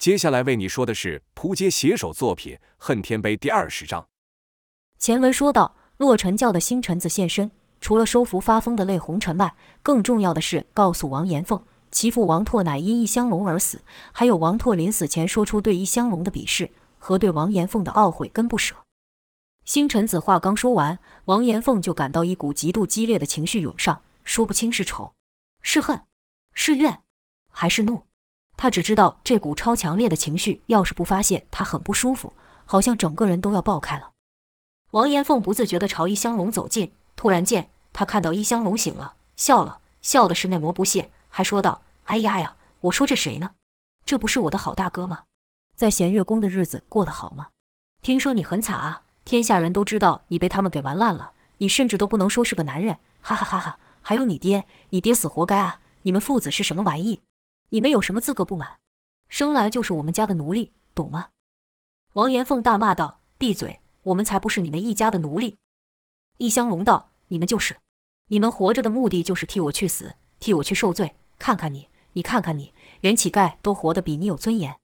接下来为你说的是扑街写手作品《恨天碑》第二十章。前文说到，洛尘教的星辰子现身，除了收服发疯的泪红尘外，更重要的是告诉王延凤，其父王拓乃因异香龙而死，还有王拓临死前说出对异香龙的鄙视和对王延凤的懊悔跟不舍。星辰子话刚说完，王延凤就感到一股极度激烈的情绪涌上，说不清是仇、是恨、是怨，还是怒。他只知道这股超强烈的情绪，要是不发泄，他很不舒服，好像整个人都要爆开了。王延凤不自觉地朝一香龙走近，突然间，他看到一香龙醒了，笑了，笑的是内膜不屑，还说道：“哎呀呀，我说这谁呢？这不是我的好大哥吗？在弦月宫的日子过得好吗？听说你很惨啊，天下人都知道你被他们给玩烂了，你甚至都不能说是个男人，哈哈哈哈！还有你爹，你爹死活该啊！你们父子是什么玩意？”你们有什么资格不满？生来就是我们家的奴隶，懂吗？王延凤大骂道：“闭嘴！我们才不是你们一家的奴隶。”异香龙道：“你们就是，你们活着的目的就是替我去死，替我去受罪。看看你，你看看你，连乞丐都活得比你有尊严。”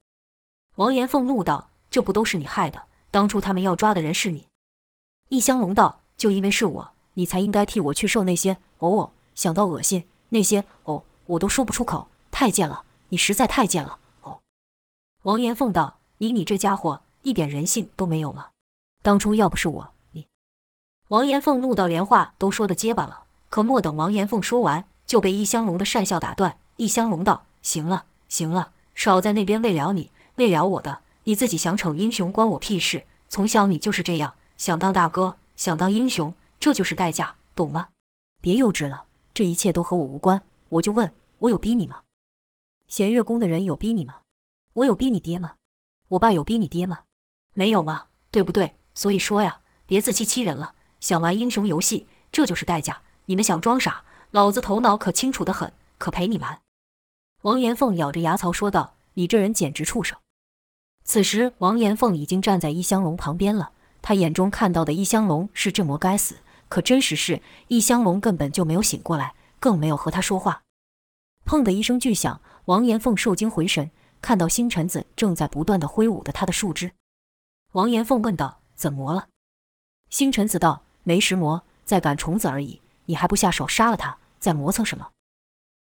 王延凤怒道：“这不都是你害的？当初他们要抓的人是你。”异香龙道：“就因为是我，你才应该替我去受那些……哦哦，想到恶心，那些……哦，我都说不出口。”太贱了！你实在太贱了！哦，王延凤道：“你你这家伙一点人性都没有吗？当初要不是我，你……”王延凤怒到连话都说得结巴了。可莫等王延凤说完，就被易香龙的讪笑打断。易香龙道：“行了，行了，少在那边为了你，为了我的，你自己想逞英雄关我屁事！从小你就是这样，想当大哥，想当英雄，这就是代价，懂吗？别幼稚了，这一切都和我无关。我就问，我有逼你吗？”弦月宫的人有逼你吗？我有逼你爹吗？我爸有逼你爹吗？没有吗？对不对？所以说呀，别自欺欺人了。想玩英雄游戏，这就是代价。你们想装傻，老子头脑可清楚得很，可陪你玩。王延凤咬着牙槽说道：“你这人简直畜生！”此时，王延凤已经站在异香龙旁边了。他眼中看到的异香龙是这魔该死，可真实是异香龙根本就没有醒过来，更没有和他说话。砰的一声巨响。王延凤受惊回神，看到星辰子正在不断地挥舞着他的树枝。王延凤问道：“怎么了？”星辰子道：“没石磨，在赶虫子而已。你还不下手杀了他，在磨蹭什么？”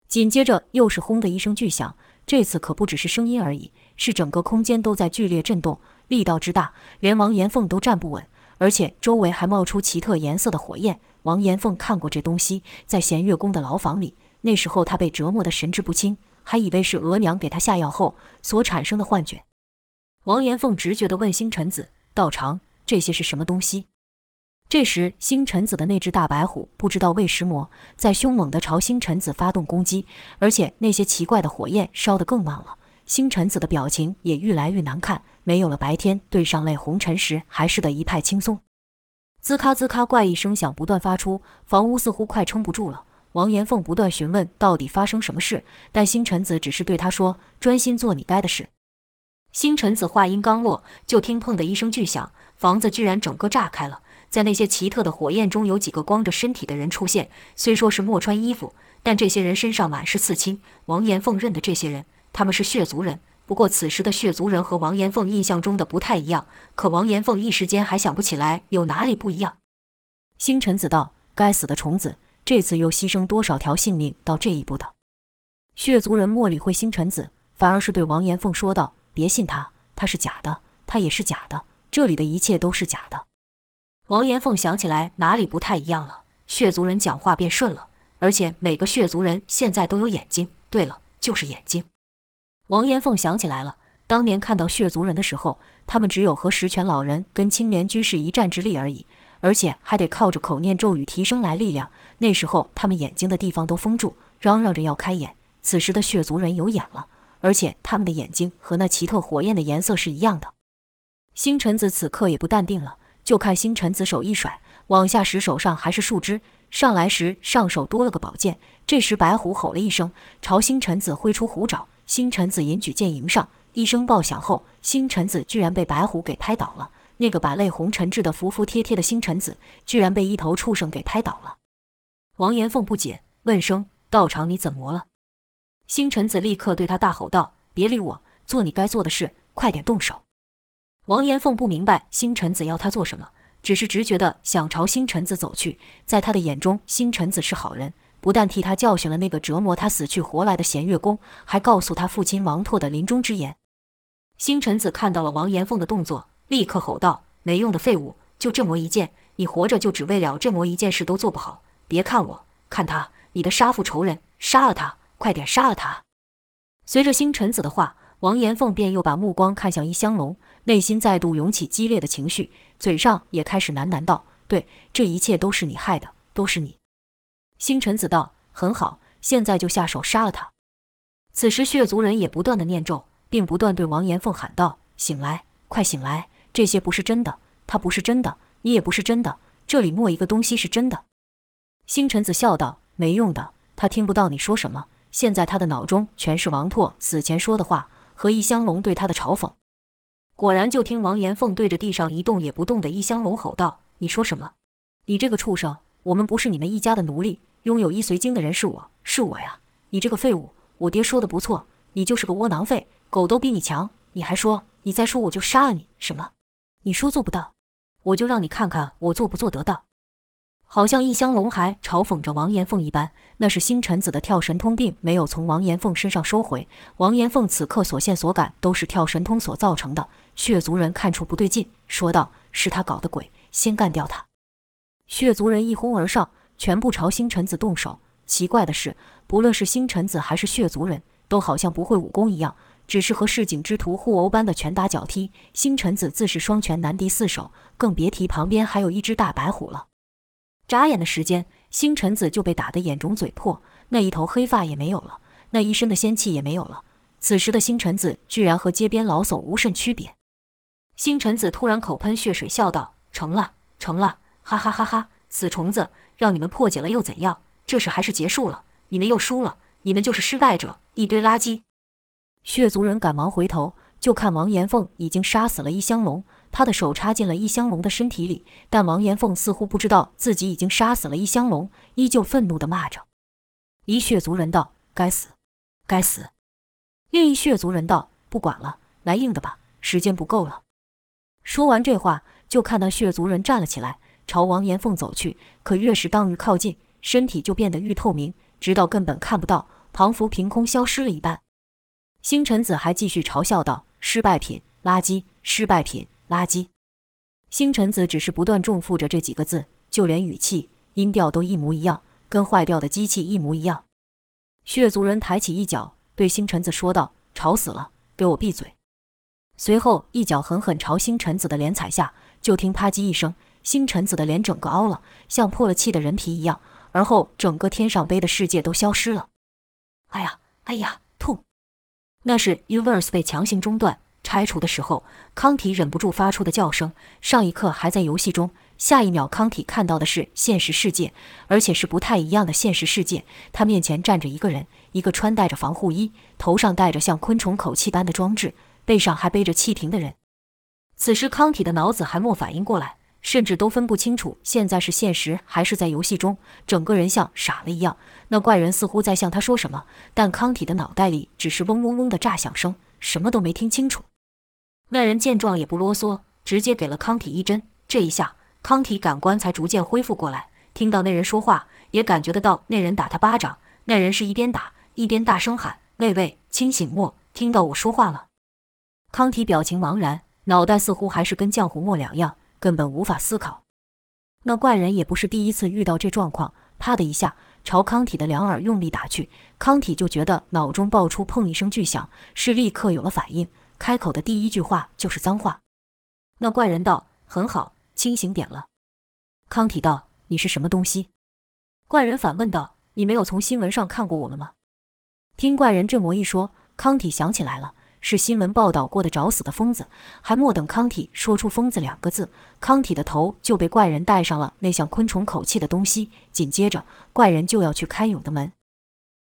紧接着又是轰的一声巨响，这次可不只是声音而已，是整个空间都在剧烈震动，力道之大，连王延凤都站不稳，而且周围还冒出奇特颜色的火焰。王延凤看过这东西，在弦月宫的牢房里，那时候他被折磨得神志不清。还以为是额娘给他下药后所产生的幻觉。王延凤直觉地问星辰子：“道长，这些是什么东西？”这时，星辰子的那只大白虎不知道为什么在凶猛地朝星辰子发动攻击，而且那些奇怪的火焰烧得更旺了。星辰子的表情也愈来愈难看，没有了白天对上泪红尘时还是的一派轻松。吱咔吱咔，怪异声响不断发出，房屋似乎快撑不住了。王延凤不断询问到底发生什么事，但星辰子只是对他说：“专心做你该的事。”星辰子话音刚落，就听“砰”的一声巨响，房子居然整个炸开了。在那些奇特的火焰中，有几个光着身体的人出现，虽说是没穿衣服，但这些人身上满是刺青。王延凤认得这些人，他们是血族人。不过此时的血族人和王延凤印象中的不太一样，可王延凤一时间还想不起来有哪里不一样。星辰子道：“该死的虫子！”这次又牺牲多少条性命到这一步的？血族人莫理会星辰子，反而是对王延凤说道：“别信他，他是假的，他也是假的，这里的一切都是假的。”王延凤想起来哪里不太一样了，血族人讲话变顺了，而且每个血族人现在都有眼睛。对了，就是眼睛。王延凤想起来了，当年看到血族人的时候，他们只有和十全老人跟青莲居士一战之力而已。而且还得靠着口念咒语提升来力量。那时候他们眼睛的地方都封住，嚷嚷着要开眼。此时的血族人有眼了，而且他们的眼睛和那奇特火焰的颜色是一样的。星辰子此刻也不淡定了，就看星辰子手一甩，往下时手上还是树枝，上来时上手多了个宝剑。这时白虎吼了一声，朝星辰子挥出虎爪。星辰子引举剑迎上，一声爆响后，星辰子居然被白虎给拍倒了。那个把泪红尘治得服服帖帖的星辰子，居然被一头畜生给拍倒了。王延凤不解，问声：“道长，你怎么了？”星辰子立刻对他大吼道：“别理我！做你该做的事，快点动手。王延凤不明白星辰子要他做什么，只是直觉地想朝星辰子走去。在他的眼中，星辰子是好人，不但替他教训了那个折磨他死去活来的弦月宫，还告诉他父亲王拓的临终之言。星辰子看到了王延凤的动作，立刻吼道：“没用的废物！就这么一件，你活着就只为了这么一件事都做不好。别看我，看他，你的杀父仇人，杀了他，快点杀了他！”随着星辰子的话，王延凤便又把目光看向易香龙。内心再度涌起激烈的情绪，嘴上也开始喃喃道：“对，这一切都是你害的，都是你。”星辰子道：“很好，现在就下手杀了他。”此时血族人也不断的念咒，并不断对王延凤喊道：“醒来，快醒来！这些不是真的，他不是真的，你也不是真的，这里没一个东西是真的。”星辰子笑道：“没用的，他听不到你说什么。现在他的脑中全是王拓死前说的话和易香龙对他的嘲讽。”果然，就听王延凤对着地上一动也不动的易香龙吼道：“你说什么？你这个畜生！我们不是你们易家的奴隶，拥有易随经的人是我，是我呀！你这个废物！我爹说的不错，你就是个窝囊废，狗都比你强！你还说，你再说我就杀了你！什么？你说做不到，我就让你看看我做不做得到！”好像易香龙还嘲讽着王延凤一般，那是星辰子的跳神通并没有从王延凤身上收回。王延凤此刻所见所感都是跳神通所造成的。血族人看出不对劲，说道：“是他搞的鬼，先干掉他！”血族人一哄而上，全部朝星辰子动手。奇怪的是，不论是星辰子还是血族人，都好像不会武功一样，只是和市井之徒互殴般的拳打脚踢。星辰子自是双拳难敌四手，更别提旁边还有一只大白虎了。眨眼的时间，星辰子就被打得眼肿嘴破，那一头黑发也没有了，那一身的仙气也没有了。此时的星辰子居然和街边老叟无甚区别。星辰子突然口喷血水，笑道：“成了，成了，哈哈哈哈！死虫子，让你们破解了又怎样？这事还是结束了，你们又输了，你们就是失败者，一堆垃圾。”血族人赶忙回头，就看王延凤已经杀死了异香龙。他的手插进了异香龙的身体里，但王延凤似乎不知道自己已经杀死了异香龙，依旧愤怒地骂着。一血族人道：“该死，该死！”另一血族人道：“不管了，来硬的吧，时间不够了。”说完这话，就看到血族人站了起来，朝王延凤走去。可越是当愈靠近，身体就变得愈透明，直到根本看不到，仿佛凭空消失了一般。星辰子还继续嘲笑道：“失败品，垃圾，失败品。”垃圾，星辰子只是不断重复着这几个字，就连语气、音调都一模一样，跟坏掉的机器一模一样。血族人抬起一脚，对星辰子说道：“吵死了，给我闭嘴！”随后一脚狠狠朝星辰子的脸踩下，就听啪叽一声，星辰子的脸整个凹了，像破了气的人皮一样，而后整个天上杯的世界都消失了。哎呀，哎呀，那是 Universe 被强行中断。拆除的时候，康体忍不住发出的叫声。上一刻还在游戏中，下一秒康体看到的是现实世界，而且是不太一样的现实世界。他面前站着一个人，一个穿戴着防护衣、头上戴着像昆虫口气般的装置、背上还背着气瓶的人。此时康体的脑子还没反应过来，甚至都分不清楚现在是现实还是在游戏中，整个人像傻了一样。那怪人似乎在向他说什么，但康体的脑袋里只是嗡嗡嗡的炸响声，什么都没听清楚。那人见状也不啰嗦，直接给了康体一针。这一下，康体感官才逐渐恢复过来，听到那人说话，也感觉得到那人打他巴掌。那人是一边打一边大声喊：“喂喂，清醒莫，听到我说话了？”康体表情茫然，脑袋似乎还是跟浆糊末两样，根本无法思考。那怪人也不是第一次遇到这状况，啪的一下朝康体的两耳用力打去，康体就觉得脑中爆出砰一声巨响，是立刻有了反应。开口的第一句话就是脏话。那怪人道：“很好，清醒点了。”康体道：“你是什么东西？”怪人反问道：“你没有从新闻上看过我们吗？”听怪人这么一说，康体想起来了，是新闻报道过的找死的疯子。还没等康体说出“疯子”两个字，康体的头就被怪人戴上了那像昆虫口气的东西。紧接着，怪人就要去开甬的门。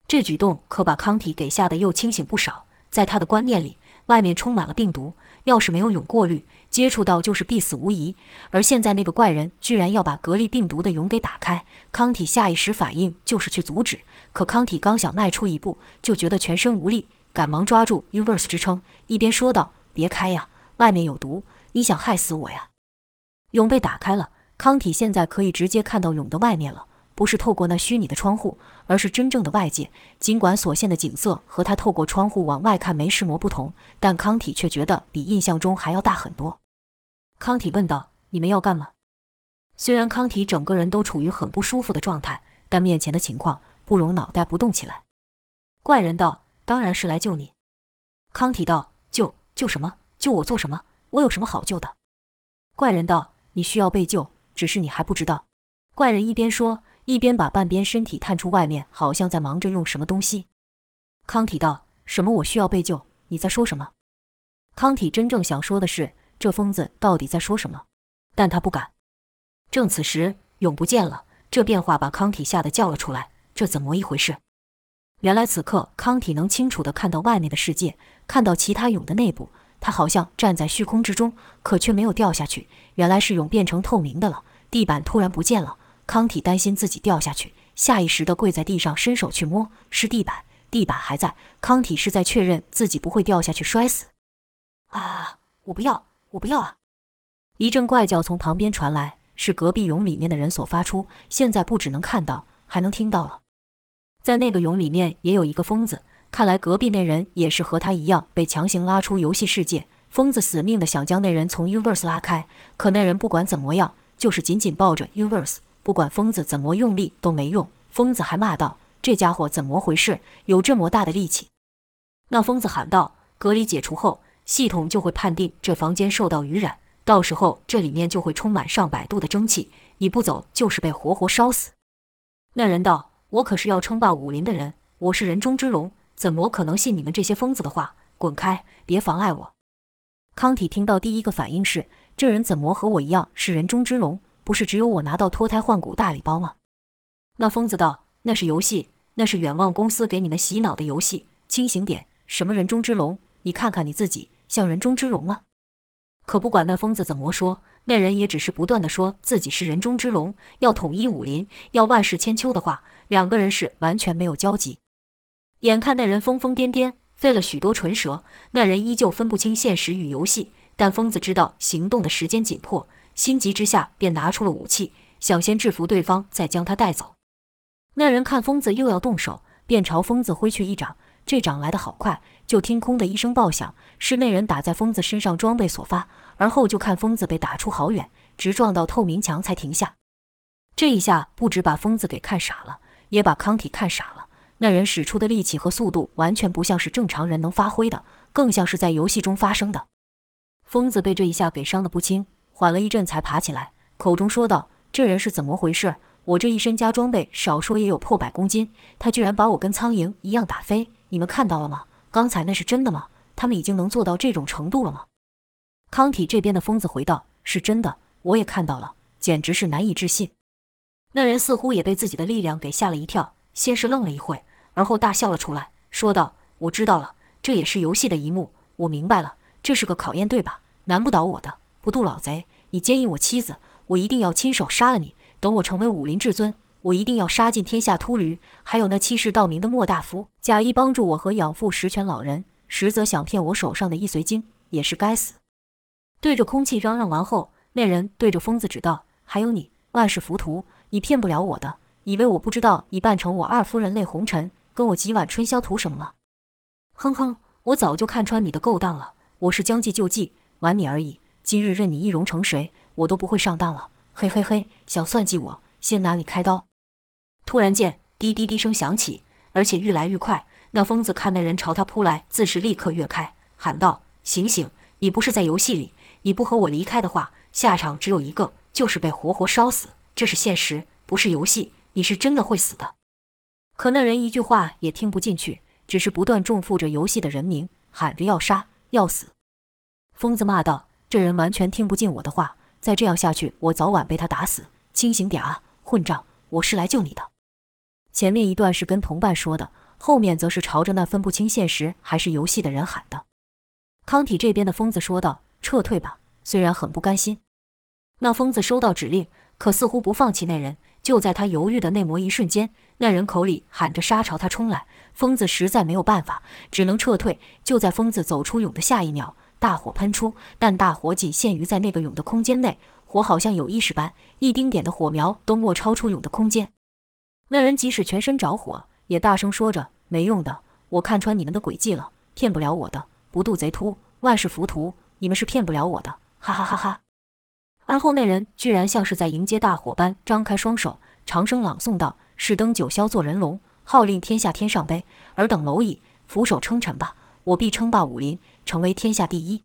这举动可把康体给吓得又清醒不少。在他的观念里，外面充满了病毒，要是没有甬过滤，接触到就是必死无疑。而现在那个怪人居然要把隔离病毒的甬给打开，康体下意识反应就是去阻止。可康体刚想迈出一步，就觉得全身无力，赶忙抓住 Universe 支撑，一边说道：“别开呀，外面有毒，你想害死我呀？”蛹被打开了，康体现在可以直接看到蛹的外面了，不是透过那虚拟的窗户，而是真正的外界。尽管所现的景色和他透过窗户往外看没什么不同，但康体却觉得比印象中还要大很多。康体问道：“你们要干嘛？”虽然康体整个人都处于很不舒服的状态，但面前的情况不容脑袋不动起来。怪人道。当然是来救你，康体道：“救救什么？救我做什么？我有什么好救的？”怪人道：“你需要被救，只是你还不知道。”怪人一边说，一边把半边身体探出外面，好像在忙着用什么东西。康体道：“什么？我需要被救？你在说什么？”康体真正想说的是，这疯子到底在说什么？但他不敢。正此时，永不见了，这变化把康体吓得叫了出来：“这怎么一回事？”原来此刻，康体能清楚地看到外面的世界，看到其他蛹的内部。他好像站在虚空之中，可却没有掉下去。原来是蛹变成透明的了。地板突然不见了，康体担心自己掉下去，下意识地跪在地上，伸手去摸，是地板，地板还在。康体是在确认自己不会掉下去摔死。啊！我不要！我不要啊！一阵怪叫从旁边传来，是隔壁蛹里面的人所发出。现在不只能看到，还能听到了。在那个蛹里面也有一个疯子，看来隔壁那人也是和他一样被强行拉出游戏世界。疯子死命的想将那人从 Universe 拉开，可那人不管怎么样，就是紧紧抱着 Universe，不管疯子怎么用力都没用。疯子还骂道：“这家伙怎么回事？有这么大的力气？”那疯子喊道：“隔离解除后，系统就会判定这房间受到污染，到时候这里面就会充满上百度的蒸汽，你不走就是被活活烧死。”那人道。我可是要称霸武林的人，我是人中之龙，怎么可能信你们这些疯子的话？滚开，别妨碍我！康体听到第一个反应是：这人怎么和我一样是人中之龙？不是只有我拿到脱胎换骨大礼包吗？那疯子道：“那是游戏，那是远望公司给你们洗脑的游戏。清醒点，什么人中之龙？你看看你自己，像人中之龙吗？”可不管那疯子怎么说，那人也只是不断地说自己是人中之龙，要统一武林，要万世千秋的话。两个人是完全没有交集。眼看那人疯疯癫癫，费了许多唇舌，那人依旧分不清现实与游戏。但疯子知道行动的时间紧迫，心急之下便拿出了武器，想先制服对方，再将他带走。那人看疯子又要动手，便朝疯子挥去一掌。这掌来得好快，就听“空”的一声爆响，是那人打在疯子身上装备所发。而后就看疯子被打出好远，直撞到透明墙才停下。这一下不止把疯子给看傻了。也把康体看傻了。那人使出的力气和速度完全不像是正常人能发挥的，更像是在游戏中发生的。疯子被这一下给伤得不轻，缓了一阵才爬起来，口中说道：“这人是怎么回事？我这一身加装备，少说也有破百公斤，他居然把我跟苍蝇一样打飞！你们看到了吗？刚才那是真的吗？他们已经能做到这种程度了吗？”康体这边的疯子回道：“是真的，我也看到了，简直是难以置信。”那人似乎也被自己的力量给吓了一跳，先是愣了一会，而后大笑了出来，说道：“我知道了，这也是游戏的一幕，我明白了，这是个考验，对吧？难不倒我的，不渡老贼。你奸淫我妻子，我一定要亲手杀了你。等我成为武林至尊，我一定要杀尽天下秃驴。还有那欺世盗名的莫大夫，假意帮助我和养父十全老人，实则想骗我手上的易随经，也是该死。”对着空气嚷嚷完后，那人对着疯子指道：“还有你，万世浮屠。”你骗不了我的，以为我不知道你扮成我二夫人泪红尘，跟我几碗春宵图什么吗？哼哼，我早就看穿你的勾当了，我是将计就计，玩你而已。今日任你易容成谁，我都不会上当了。嘿嘿嘿，想算计我，先拿你开刀。突然间，滴滴滴声响起，而且愈来愈快。那疯子看那人朝他扑来，自是立刻跃开，喊道：“醒醒！你不是在游戏里，你不和我离开的话，下场只有一个，就是被活活烧死。”这是现实，不是游戏。你是真的会死的。可那人一句话也听不进去，只是不断重复着游戏的人名，喊着要杀要死。疯子骂道：“这人完全听不进我的话，再这样下去，我早晚被他打死。清醒点啊，混账！我是来救你的。”前面一段是跟同伴说的，后面则是朝着那分不清现实还是游戏的人喊的。康体这边的疯子说道：“撤退吧。”虽然很不甘心。那疯子收到指令。可似乎不放弃那人，就在他犹豫的那模一瞬间，那人口里喊着杀朝他冲来。疯子实在没有办法，只能撤退。就在疯子走出蛹的下一秒，大火喷出，但大火仅限于在那个蛹的空间内，火好像有意识般，一丁点的火苗都没超出蛹的空间。那人即使全身着火，也大声说着：“没用的，我看穿你们的诡计了，骗不了我的。不渡贼秃，万事浮屠，你们是骗不了我的。”哈哈哈哈。而后，那人居然像是在迎接大火般张开双手，长声朗诵道：“是登九霄做人龙，号令天下天上悲。尔等蝼蚁，俯首称臣吧，我必称霸武林，成为天下第一。”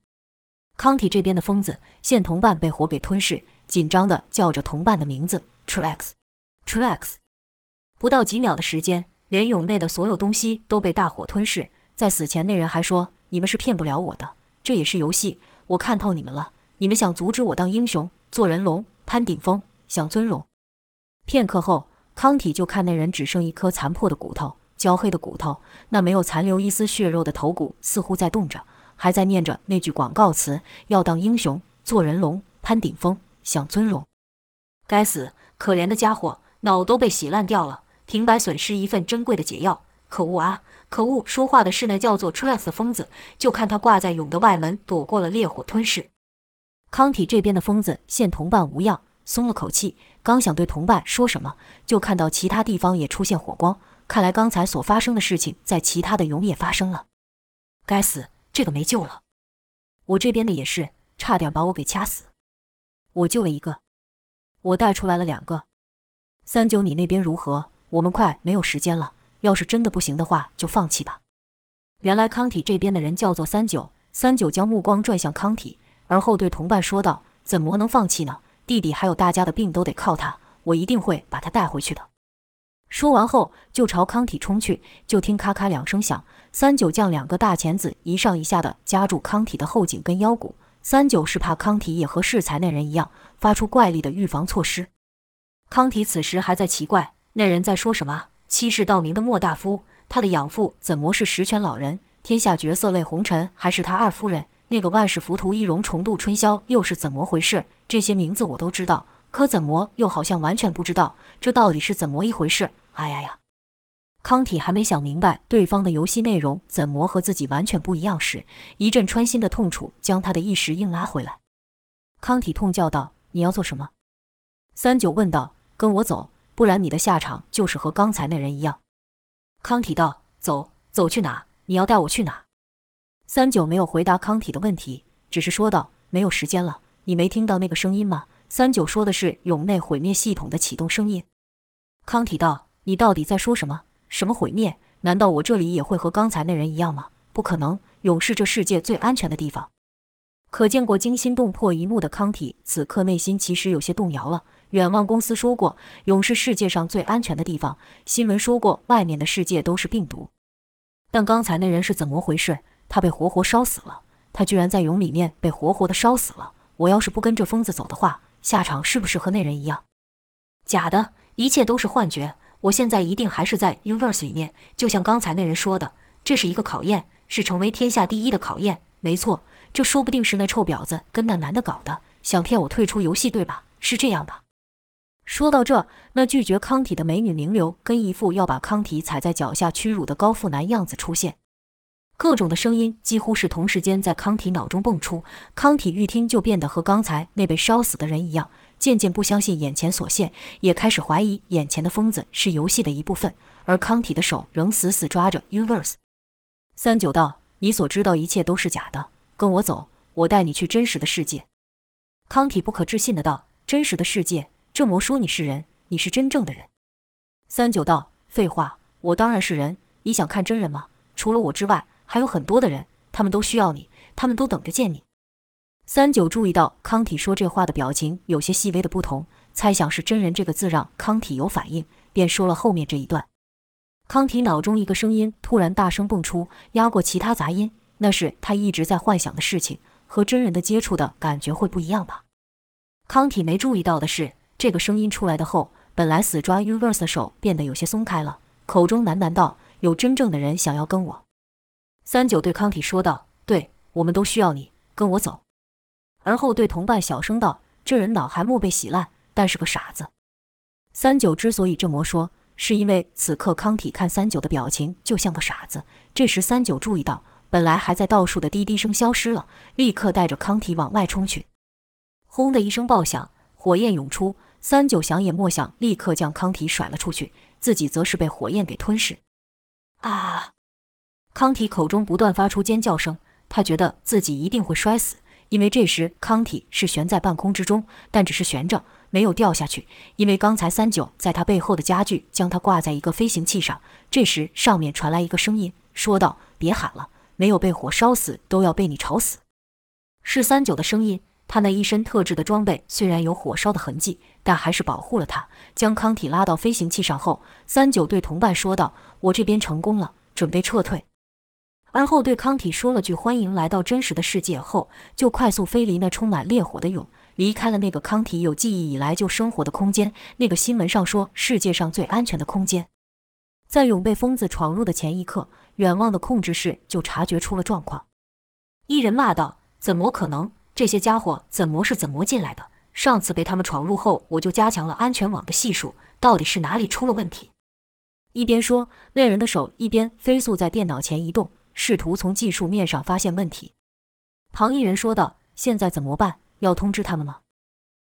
康体这边的疯子见同伴被火给吞噬，紧张地叫着同伴的名字：“Trax，Trax。”不到几秒的时间，连蛹内的所有东西都被大火吞噬。在死前，那人还说：“你们是骗不了我的，这也是游戏，我看透你们了。”你们想阻止我当英雄，做人龙，攀顶峰，享尊荣。片刻后，康体就看那人只剩一颗残破的骨头，焦黑的骨头，那没有残留一丝血肉的头骨似乎在动着，还在念着那句广告词：要当英雄，做人龙，攀顶峰，享尊荣。该死，可怜的家伙，脑都被洗烂掉了，平白损失一份珍贵的解药。可恶啊！可恶！说话的是那叫做 Trax 的疯子，就看他挂在蛹的外门，躲过了烈火吞噬。康体这边的疯子见同伴无恙，松了口气，刚想对同伴说什么，就看到其他地方也出现火光。看来刚才所发生的事情在其他的蛹也发生了。该死，这个没救了！我这边的也是，差点把我给掐死。我救了一个，我带出来了两个。三九，你那边如何？我们快没有时间了，要是真的不行的话，就放弃吧。原来康体这边的人叫做三九，三九将目光转向康体。而后对同伴说道：“怎么能放弃呢？弟弟还有大家的病都得靠他，我一定会把他带回去的。”说完后就朝康体冲去。就听咔咔两声响，三九将两个大钳子一上一下的夹住康体的后颈跟腰骨。三九是怕康体也和适才那人一样发出怪力的预防措施。康体此时还在奇怪那人在说什么。欺世盗名的莫大夫，他的养父怎么是十全老人？天下绝色泪红尘还是他二夫人？那个万世浮屠、一荣重度春宵又是怎么回事？这些名字我都知道，可怎么又好像完全不知道？这到底是怎么一回事？哎呀呀！康体还没想明白对方的游戏内容怎么和自己完全不一样时，一阵穿心的痛楚将他的意识硬拉回来。康体痛叫道：“你要做什么？”三九问道：“跟我走，不然你的下场就是和刚才那人一样。”康体道：“走，走去哪？你要带我去哪？”三九没有回答康体的问题，只是说道：“没有时间了，你没听到那个声音吗？”三九说的是蛹内毁灭系统的启动声音。康体道：“你到底在说什么？什么毁灭？难道我这里也会和刚才那人一样吗？不可能，蛹是这世界最安全的地方。”可见过惊心动魄一幕的康体，此刻内心其实有些动摇了。远望公司说过，蛹是世界上最安全的地方。新闻说过，外面的世界都是病毒。但刚才那人是怎么回事？他被活活烧死了，他居然在蛹里面被活活的烧死了。我要是不跟着疯子走的话，下场是不是和那人一样？假的，一切都是幻觉。我现在一定还是在 Universe 里面，就像刚才那人说的，这是一个考验，是成为天下第一的考验。没错，这说不定是那臭婊子跟那男的搞的，想骗我退出游戏，对吧？是这样吧？说到这，那拒绝康体的美女名流跟一副要把康体踩在脚下屈辱的高富男样子出现。各种的声音几乎是同时间在康体脑中蹦出，康体一听就变得和刚才那被烧死的人一样，渐渐不相信眼前所现，也开始怀疑眼前的疯子是游戏的一部分，而康体的手仍死死抓着 Universe。三九道：“你所知道一切都是假的，跟我走，我带你去真实的世界。”康体不可置信的道：“真实的世界？这魔说你是人？你是真正的人？”三九道：“废话，我当然是人。你想看真人吗？除了我之外。”还有很多的人，他们都需要你，他们都等着见你。三九注意到康体说这话的表情有些细微的不同，猜想是“真人”这个字让康体有反应，便说了后面这一段。康体脑中一个声音突然大声蹦出，压过其他杂音，那是他一直在幻想的事情，和真人的接触的感觉会不一样吧？康体没注意到的是，这个声音出来的后，本来死抓 universe 的手变得有些松开了，口中喃喃道：“有真正的人想要跟我。”三九对康体说道：“对，我们都需要你，跟我走。”而后对同伴小声道：“这人脑还没被洗烂，但是个傻子。”三九之所以这么说，是因为此刻康体看三九的表情就像个傻子。这时三九注意到，本来还在倒数的滴滴声消失了，立刻带着康体往外冲去。轰的一声爆响，火焰涌出。三九想也莫想，立刻将康体甩了出去，自己则是被火焰给吞噬。啊！康体口中不断发出尖叫声，他觉得自己一定会摔死，因为这时康体是悬在半空之中，但只是悬着，没有掉下去，因为刚才三九在他背后的家具将他挂在一个飞行器上。这时上面传来一个声音，说道：“别喊了，没有被火烧死，都要被你吵死。”是三九的声音。他那一身特制的装备虽然有火烧的痕迹，但还是保护了他。将康体拉到飞行器上后，三九对同伴说道：“我这边成功了，准备撤退。”安后对康体说了句“欢迎来到真实的世界”后，就快速飞离那充满烈火的蛹，离开了那个康体有记忆以来就生活的空间。那个新闻上说世界上最安全的空间。在蛹被疯子闯入的前一刻，远望的控制室就察觉出了状况。一人骂道：“怎么可能？”这些家伙怎么是怎么进来的？上次被他们闯入后，我就加强了安全网的系数，到底是哪里出了问题？一边说，那人的手一边飞速在电脑前移动，试图从技术面上发现问题。旁一人说道：“现在怎么办？要通知他们吗？”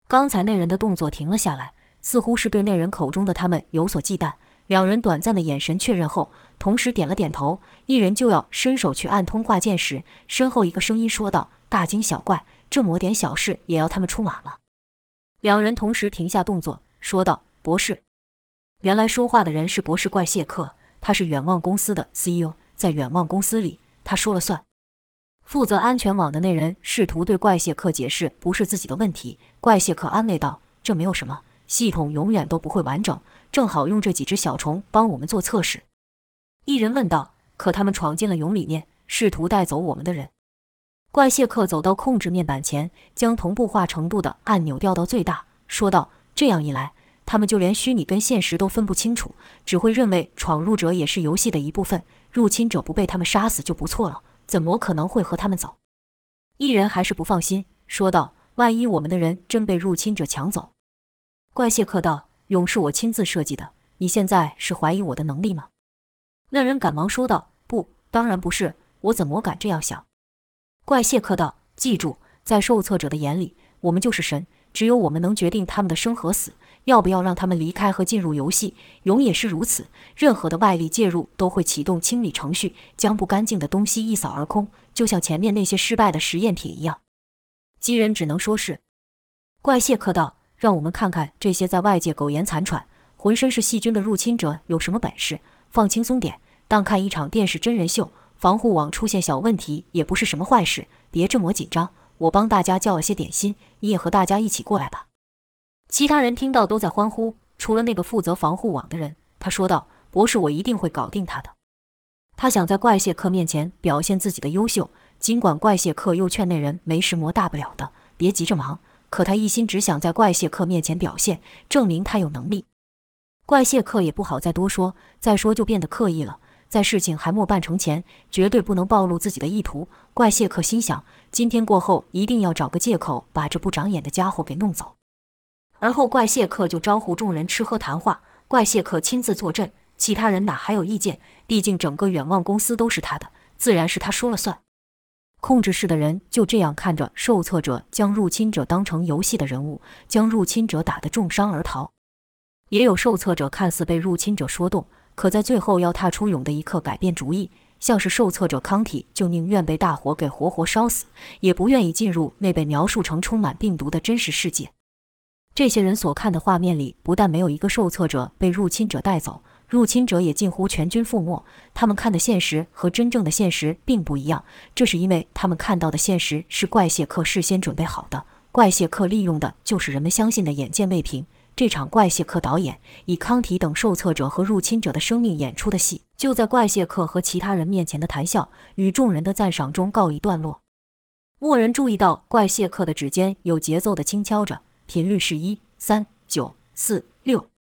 刚才那人的动作停了下来，似乎是对那人口中的他们有所忌惮。两人短暂的眼神确认后，同时点了点头。一人就要伸手去按通话键时，身后一个声音说道：“大惊小怪。”这么点小事也要他们出马了？两人同时停下动作，说道：“博士。”原来说话的人是博士怪谢克，他是远望公司的 CEO，在远望公司里，他说了算。负责安全网的那人试图对怪谢克解释不是自己的问题。怪谢克安慰道：“这没有什么，系统永远都不会完整，正好用这几只小虫帮我们做测试。”一人问道：“可他们闯进了蛹里面，试图带走我们的人？”怪谢克走到控制面板前，将同步化程度的按钮调到最大，说道：“这样一来，他们就连虚拟跟现实都分不清楚，只会认为闯入者也是游戏的一部分，入侵者不被他们杀死就不错了，怎么可能会和他们走？”一人还是不放心，说道：“万一我们的人真被入侵者抢走？”怪谢克道：“勇是我亲自设计的，你现在是怀疑我的能力吗？”那人赶忙说道：“不，当然不是，我怎么敢这样想？”怪谢克道：“记住，在受测者的眼里，我们就是神，只有我们能决定他们的生和死，要不要让他们离开和进入游戏。永也是如此，任何的外力介入都会启动清理程序，将不干净的东西一扫而空，就像前面那些失败的实验品一样。”几人只能说是。怪谢克道：“让我们看看这些在外界苟延残喘、浑身是细菌的入侵者有什么本事。放轻松点，当看一场电视真人秀。”防护网出现小问题也不是什么坏事，别这么紧张。我帮大家叫了些点心，你也和大家一起过来吧。其他人听到都在欢呼，除了那个负责防护网的人，他说道：“博士，我一定会搞定他的。”他想在怪谢克面前表现自己的优秀，尽管怪谢克又劝那人没什么大不了的，别急着忙。可他一心只想在怪谢克面前表现，证明他有能力。怪谢克也不好再多说，再说就变得刻意了。在事情还没办成前，绝对不能暴露自己的意图。怪谢克心想，今天过后一定要找个借口把这不长眼的家伙给弄走。而后，怪谢克就招呼众人吃喝谈话，怪谢克亲自坐镇，其他人哪还有意见？毕竟整个远望公司都是他的，自然是他说了算。控制室的人就这样看着受测者将入侵者当成游戏的人物，将入侵者打得重伤而逃。也有受测者看似被入侵者说动。可在最后要踏出蛹的一刻改变主意，像是受测者康体就宁愿被大火给活活烧死，也不愿意进入那被描述成充满病毒的真实世界。这些人所看的画面里，不但没有一个受测者被入侵者带走，入侵者也近乎全军覆没。他们看的现实和真正的现实并不一样，这是因为他们看到的现实是怪谢克事先准备好的，怪谢克利用的就是人们相信的眼见为凭。这场怪谢克导演以康体等受测者和入侵者的生命演出的戏，就在怪谢克和其他人面前的谈笑与众人的赞赏中告一段落。莫人注意到怪谢克的指尖有节奏的轻敲着，频率是一三九四六。